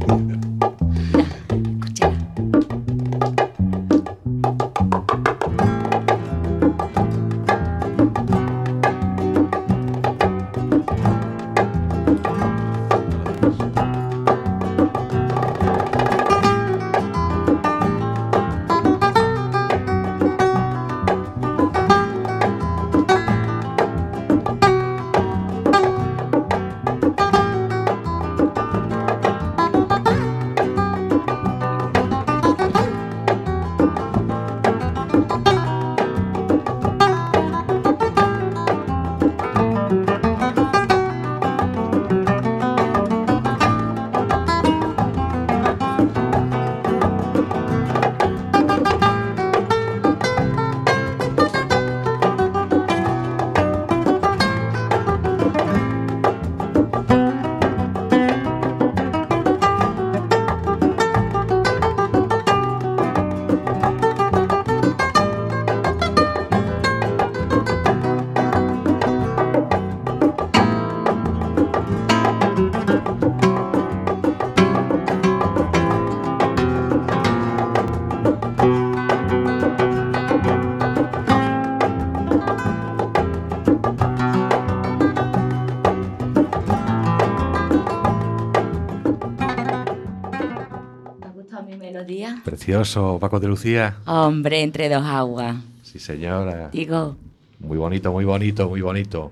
Mi melodía? Precioso, Paco de Lucía. Hombre, entre dos aguas. Sí, señora. Digo, Muy bonito, muy bonito, muy bonito.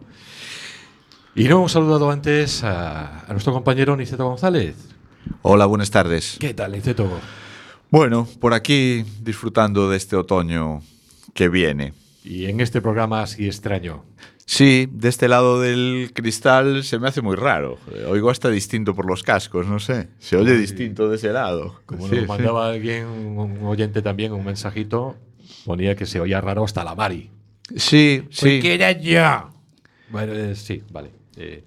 Y no hemos saludado antes a, a nuestro compañero Niceto González. Hola, buenas tardes. ¿Qué tal, Niceto? Bueno, por aquí disfrutando de este otoño que viene. Y en este programa así extraño. Sí, de este lado del cristal se me hace muy raro. Oigo hasta distinto por los cascos, no sé. Se oye distinto de ese lado. Como Sí, nos sí. mandaba alguien, un oyente también, un mensajito, ponía que se oía raro hasta la Mari. Sí, sí. Porque era yo. Bueno, eh, sí, vale. Eh,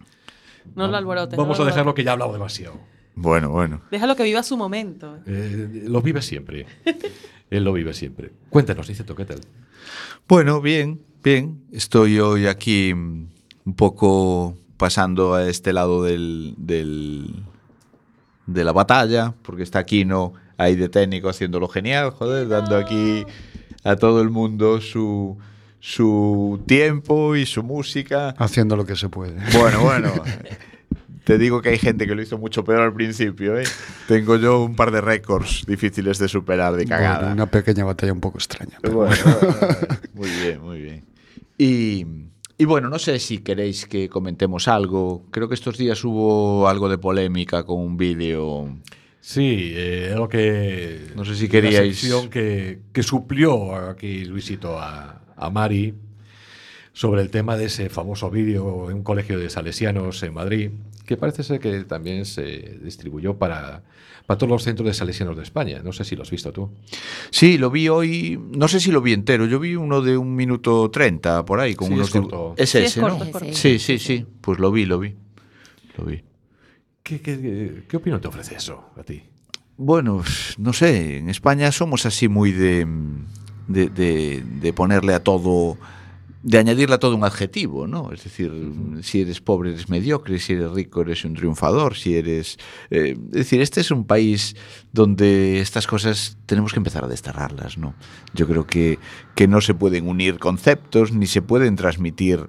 No lo alborotes. Vamos no a lo dejarlo alborotes. que ya ha hablado demasiado. Bueno, bueno. Déjalo que viva su momento. Eh, lo vive siempre. [LAUGHS] Él lo vive siempre. Cuéntanos, dice ¿qué tal? Bueno, bien, bien. Estoy hoy aquí mm, un poco pasando a este lado del, del- de la batalla, porque está aquí no ahí de técnico haciéndolo genial, joder, dando aquí a todo el mundo su, su tiempo y su música. Haciendo lo que se puede. Bueno, bueno. [LAUGHS] Te digo que hay gente que lo hizo mucho peor al principio, ¿eh? Tengo yo un par de récords difíciles de superar de cagada. Bueno, una pequeña batalla un poco extraña. pero bueno. muy bien, muy bien. Y, y bueno, no sé si queréis que comentemos algo. Creo que estos días hubo algo de polémica con un vídeo. Sí, eh, lo que. No sé si queríais- sección que, que suplió aquí Luisito a, a Mari sobre el tema de ese famoso vídeo en un colegio de salesianos en Madrid, que parece ser que también se distribuyó para, para todos los centros de salesianos de España. No sé si lo has visto tú. Sí, lo vi hoy, no sé si lo vi entero, yo vi uno de un minuto treinta por ahí, con Sí, unos es corto. Es Sí, es ese, corto, ¿no? es corto. Sí, sí, sí, pues lo vi, lo vi. Lo vi. ¿Qué, qué, qué opinión te ofrece eso a ti? Bueno, no sé, en España somos así muy de, de, de- de ponerle a todo, de añadirle a todo un adjetivo, ¿no? Es decir, si eres pobre eres mediocre, si eres rico eres un triunfador, si eres... eh, es decir, este es un país donde estas cosas tenemos que empezar a desterrarlas, ¿no? Yo creo que, que no se pueden unir conceptos, ni se pueden transmitir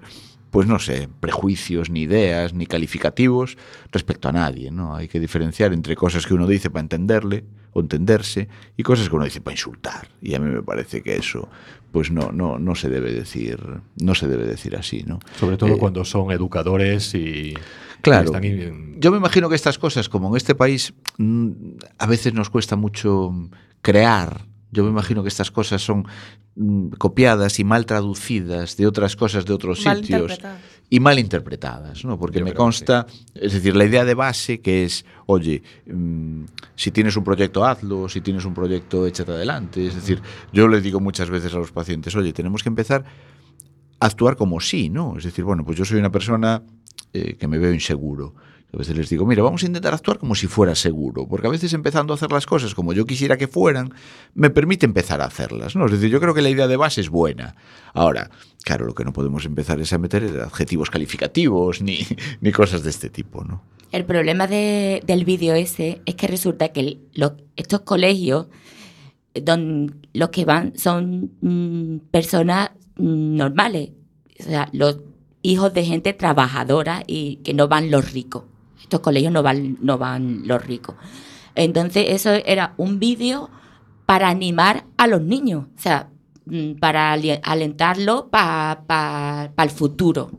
pues no sé, prejuicios, ni ideas, ni calificativos respecto a nadie, ¿no? Hay que diferenciar entre cosas que uno dice para entenderle o entenderse y cosas que uno dice para insultar. Y a mí me parece que eso, pues no, no, no se debe decir, no se debe decir así, ¿no? Sobre todo Eh, cuando son educadores y. Claro. y están in- Yo me imagino que estas cosas, como en este país, mm, a veces nos cuesta mucho crear. Yo me imagino que estas cosas son mm, copiadas y mal traducidas de otras cosas de otros Mal sitios interpretadas. y mal interpretadas, ¿no? Porque Yo me consta, es decir, la idea de base que es, oye, mm, si tienes un proyecto hazlo, si tienes un proyecto échate adelante, es decir, yo les digo muchas veces a los pacientes, oye, tenemos que empezar a actuar como sí, ¿no? Es decir, bueno, pues yo soy una persona eh, que me veo inseguro. A veces les digo, mira, vamos a intentar actuar como si fuera seguro, porque a veces empezando a hacer las cosas como yo quisiera que fueran, me permite empezar a hacerlas, ¿no? Es decir, yo creo que la idea de base es buena. Ahora, claro, lo que no podemos empezar es a meter adjetivos calificativos ni, [LAUGHS] ni cosas de este tipo, ¿no? El problema de- del vídeo ese es que resulta que estos colegios, donde los que van son mm, personas mm, normales, o sea, los hijos de gente trabajadora y que no van los ricos. Estos colegios no van, no van los ricos. Entonces, eso era un vídeo para animar a los niños, o sea, mm, para alentarlos para el futuro.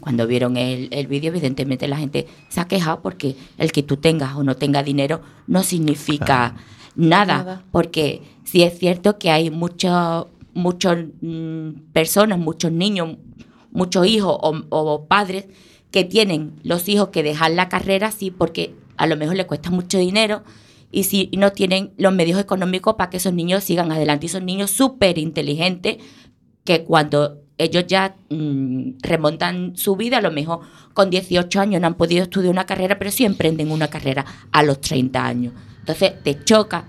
Cuando vieron el, el vídeo, evidentemente la gente se ha quejado porque el que tú tengas o no tengas dinero no significa nada, Nada. Porque sí es cierto que hay muchos muchos mm, personas, muchos niños, muchos hijos o, o padres que tienen los hijos que dejar la carrera, sí, porque a lo mejor les cuesta mucho dinero y si no tienen los medios económicos para que esos niños sigan adelante. Y son niños súper inteligentes que cuando ellos ya mm, remontan su vida, a lo mejor con 18 años no han podido estudiar una carrera, pero sí emprenden una carrera a los 30 años. Entonces te choca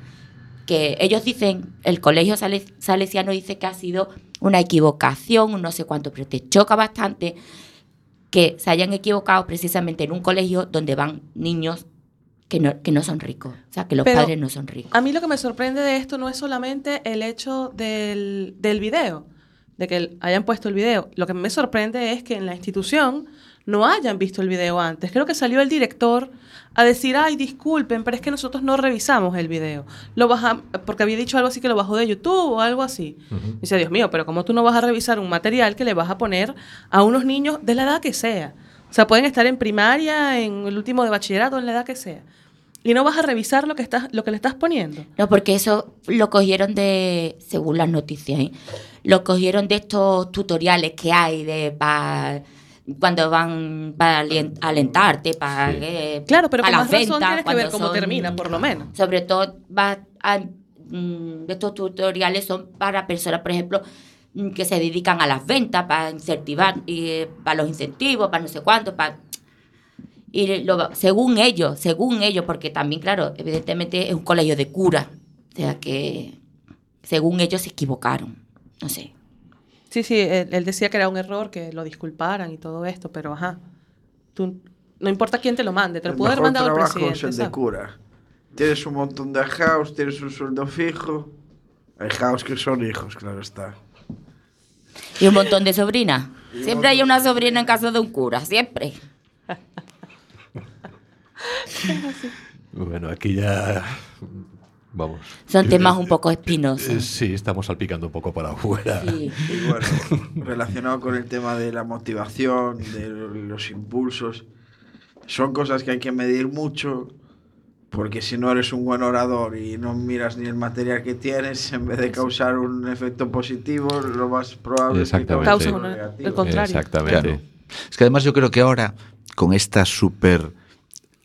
que ellos dicen, el colegio sale- salesiano dice que ha sido una equivocación, no sé cuánto, pero te choca bastante que se hayan equivocado precisamente en un colegio donde van niños que no, que no son ricos, o sea, que los Pero- padres no son ricos. A mí lo que me sorprende de esto no es solamente el hecho del, del video, de que hayan puesto el video. Lo que me sorprende es que en la institución no hayan visto el video antes. Creo que salió el director a decir, ay, disculpen, pero es que nosotros no revisamos el video. Lo baja, porque había dicho algo así que lo bajó de YouTube o algo así. Dice, Dios mío, pero ¿cómo tú no vas a revisar un material que le vas a poner a unos niños de la edad que sea? O sea, pueden estar en primaria, en el último de bachillerato, en la edad que sea. y no vas a revisar lo que, estás, lo que le estás poniendo. No, porque eso lo cogieron de, según las noticias, ¿eh? lo cogieron de estos tutoriales que hay de pa- cuando van para alentarte, para Sí. Claro, pero con las ventas, tienes que ver cómo son- termina, por lo menos. Sobre todo va a- mm, estos tutoriales son para personas, por ejemplo, mm, que se dedican a las ventas, para incentivar, y, eh, para los incentivos, para no sé cuánto, para y lo- según ellos, según ellos, porque también, claro, evidentemente es un colegio de cura. O sea que, según ellos, se equivocaron. No sé. Sí, sí, él, él decía que era un error, que lo disculparan y todo esto, pero ajá. Tú, no importa quién te lo mande, te lo El pudo haber mandado el trabajo presidente. es el de ¿sabes? cura. Tienes un montón de ajaos, tienes un sueldo fijo. Hay jaos que son hijos, claro está. Y un montón de sobrinas. Siempre hay una sobrina en casa de un cura, siempre. [LAUGHS] Bueno, aquí ya. Vamos. Son Eh, temas un poco eh, espinosos. Sí, estamos salpicando un poco para afuera. Sí. Y bueno, relacionado con el tema de la motivación, de los impulsos, son cosas que hay que medir mucho, porque si no eres un buen orador y no miras ni el material que tienes, en vez de causar un efecto positivo, lo más probable es que cause Causa uno una- negativo. el contrario. Exactamente. Claro. Es que además yo creo que ahora, con esta súper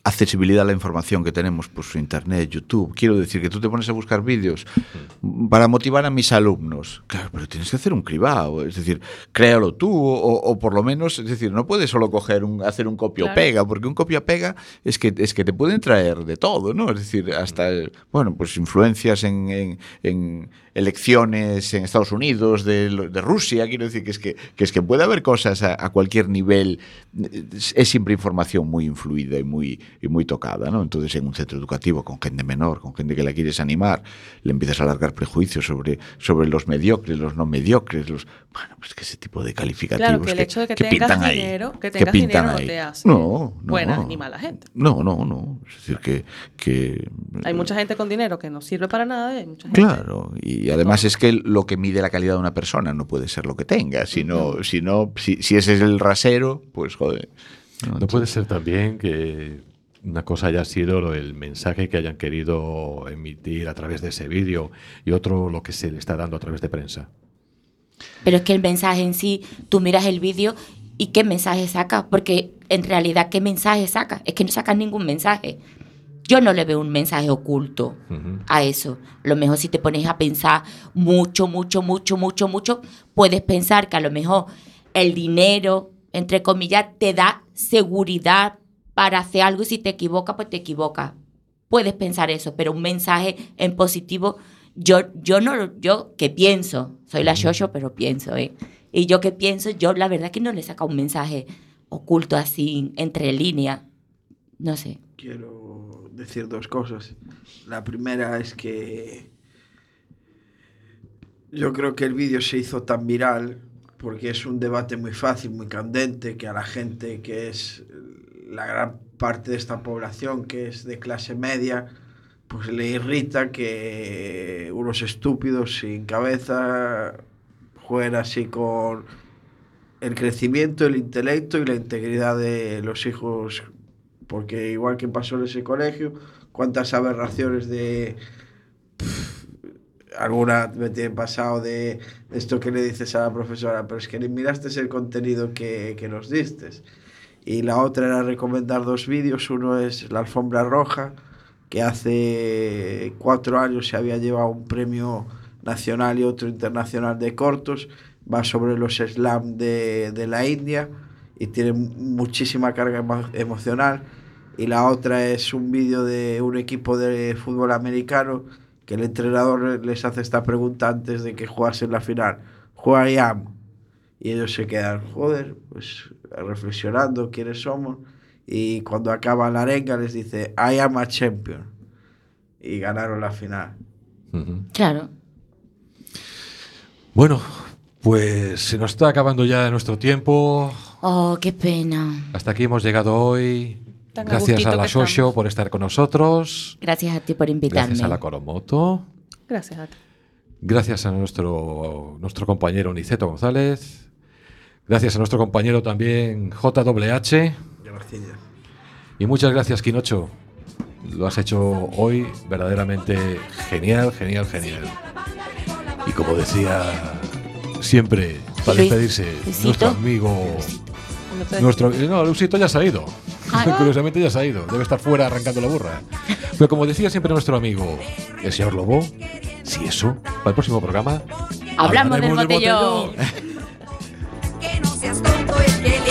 accesibilidad a la información que tenemos por su internet, YouTube, quiero decir que tú te pones a buscar vídeos para motivar a mis alumnos. Claro, pero tienes que hacer un cribado, es decir, créalo tú o, o por lo menos, es decir, no puedes solo coger un, hacer un copio-pega, porque un copia-pega es que, es que te pueden traer de todo, ¿no? Es decir, hasta, bueno, pues influencias en, en- en elecciones en Estados Unidos, de, de Rusia, quiero decir que es que, que es que puede haber cosas a, a cualquier nivel, es, es siempre información muy influida y muy, y muy tocada, ¿no? Entonces en un centro educativo con gente menor, con gente que la quieres animar, le empiezas a largar prejuicios sobre, sobre los mediocres, los no mediocres, los... Bueno, pues que ese tipo de calificativos Claro, que el hecho de que, tengas pintan ahí, dinero, que que tengas pintan dinero no ahí. te hace No, no. buena ni mala gente. No, no, no. Es decir, que... que Hay mucha gente con dinero que no sirve para nada y hay mucha gente... Claro, y además es que lo que mide la calidad de una persona no puede ser lo que tenga, sino, sino si, si ese es el rasero, pues joder. No puede ser también que una cosa haya sido lo- el mensaje que hayan querido emitir a través de ese vídeo y otro lo que se le está dando a través de prensa. Pero es que el mensaje en sí, tú miras el vídeo y qué mensaje saca, porque en realidad qué mensaje saca, es que no sacas ningún mensaje. Yo no le veo un mensaje oculto a eso. A lo mejor si te pones a pensar mucho, mucho, mucho, mucho, mucho, puedes pensar que a lo mejor el dinero, entre comillas, te da seguridad para hacer algo y si te equivocas, pues te equivocas. Puedes pensar eso, pero un mensaje en positivo, yo, yo no, yo que pienso, soy la Shosho, pero pienso, ¿eh? Y yo que pienso, yo la verdad que no le saca un mensaje oculto así, entre líneas, no sé. Quiero decir dos cosas. La primera es que yo creo que el vídeo se hizo tan viral porque es un debate muy fácil, muy candente, que a la gente que es la gran parte de esta población que es de clase media, pues le irrita que unos estúpidos sin cabeza jueguen así con el crecimiento, el intelecto y la integridad de los hijos porque igual que pasó en ese colegio, cuántas aberraciones de pff, alguna me tiene pasado de, esto que le dices a la profesora, pero es que ni miraste el contenido que, que nos diste. Y la otra era recomendar dos vídeos, uno es La Alfombra Roja, que hace cuatro años se había llevado un premio nacional y otro internacional de cortos, va sobre los slam de, de la India y tiene muchísima carga emo- emocional. Y la otra es un vídeo de un equipo de fútbol americano que el entrenador les hace esta pregunta antes de que jugasen la final. Am. Y ellos se quedan, joder, pues reflexionando quiénes somos. Y cuando acaba la arenga les dice, I am a champion. Y ganaron la final. Claro. Bueno, pues se nos está acabando ya nuestro tiempo. Oh, qué pena. Hasta aquí hemos llegado hoy. Tan Gracias a la Socio por estar con nosotros. Gracias a ti por invitarme. Gracias a la Coromoto. Gracias a ti. Gracias a nuestro, nuestro compañero Niceto González. Gracias a nuestro compañero también JWH. Y muchas gracias, Quinocho. lo has hecho hoy verdaderamente genial, genial, genial. Y como decía siempre, para despedirse, Luisito. nuestro amigo. Nuestro, no, Luisito ya se ha ido. Ah, [LAUGHS] ¿no? Curiosamente ya se ha ido. Debe estar fuera arrancando la burra. Pero como decía siempre nuestro amigo, el señor Lobo, si eso, para el próximo programa. Hablamos del hablaremos botellón. все стонкует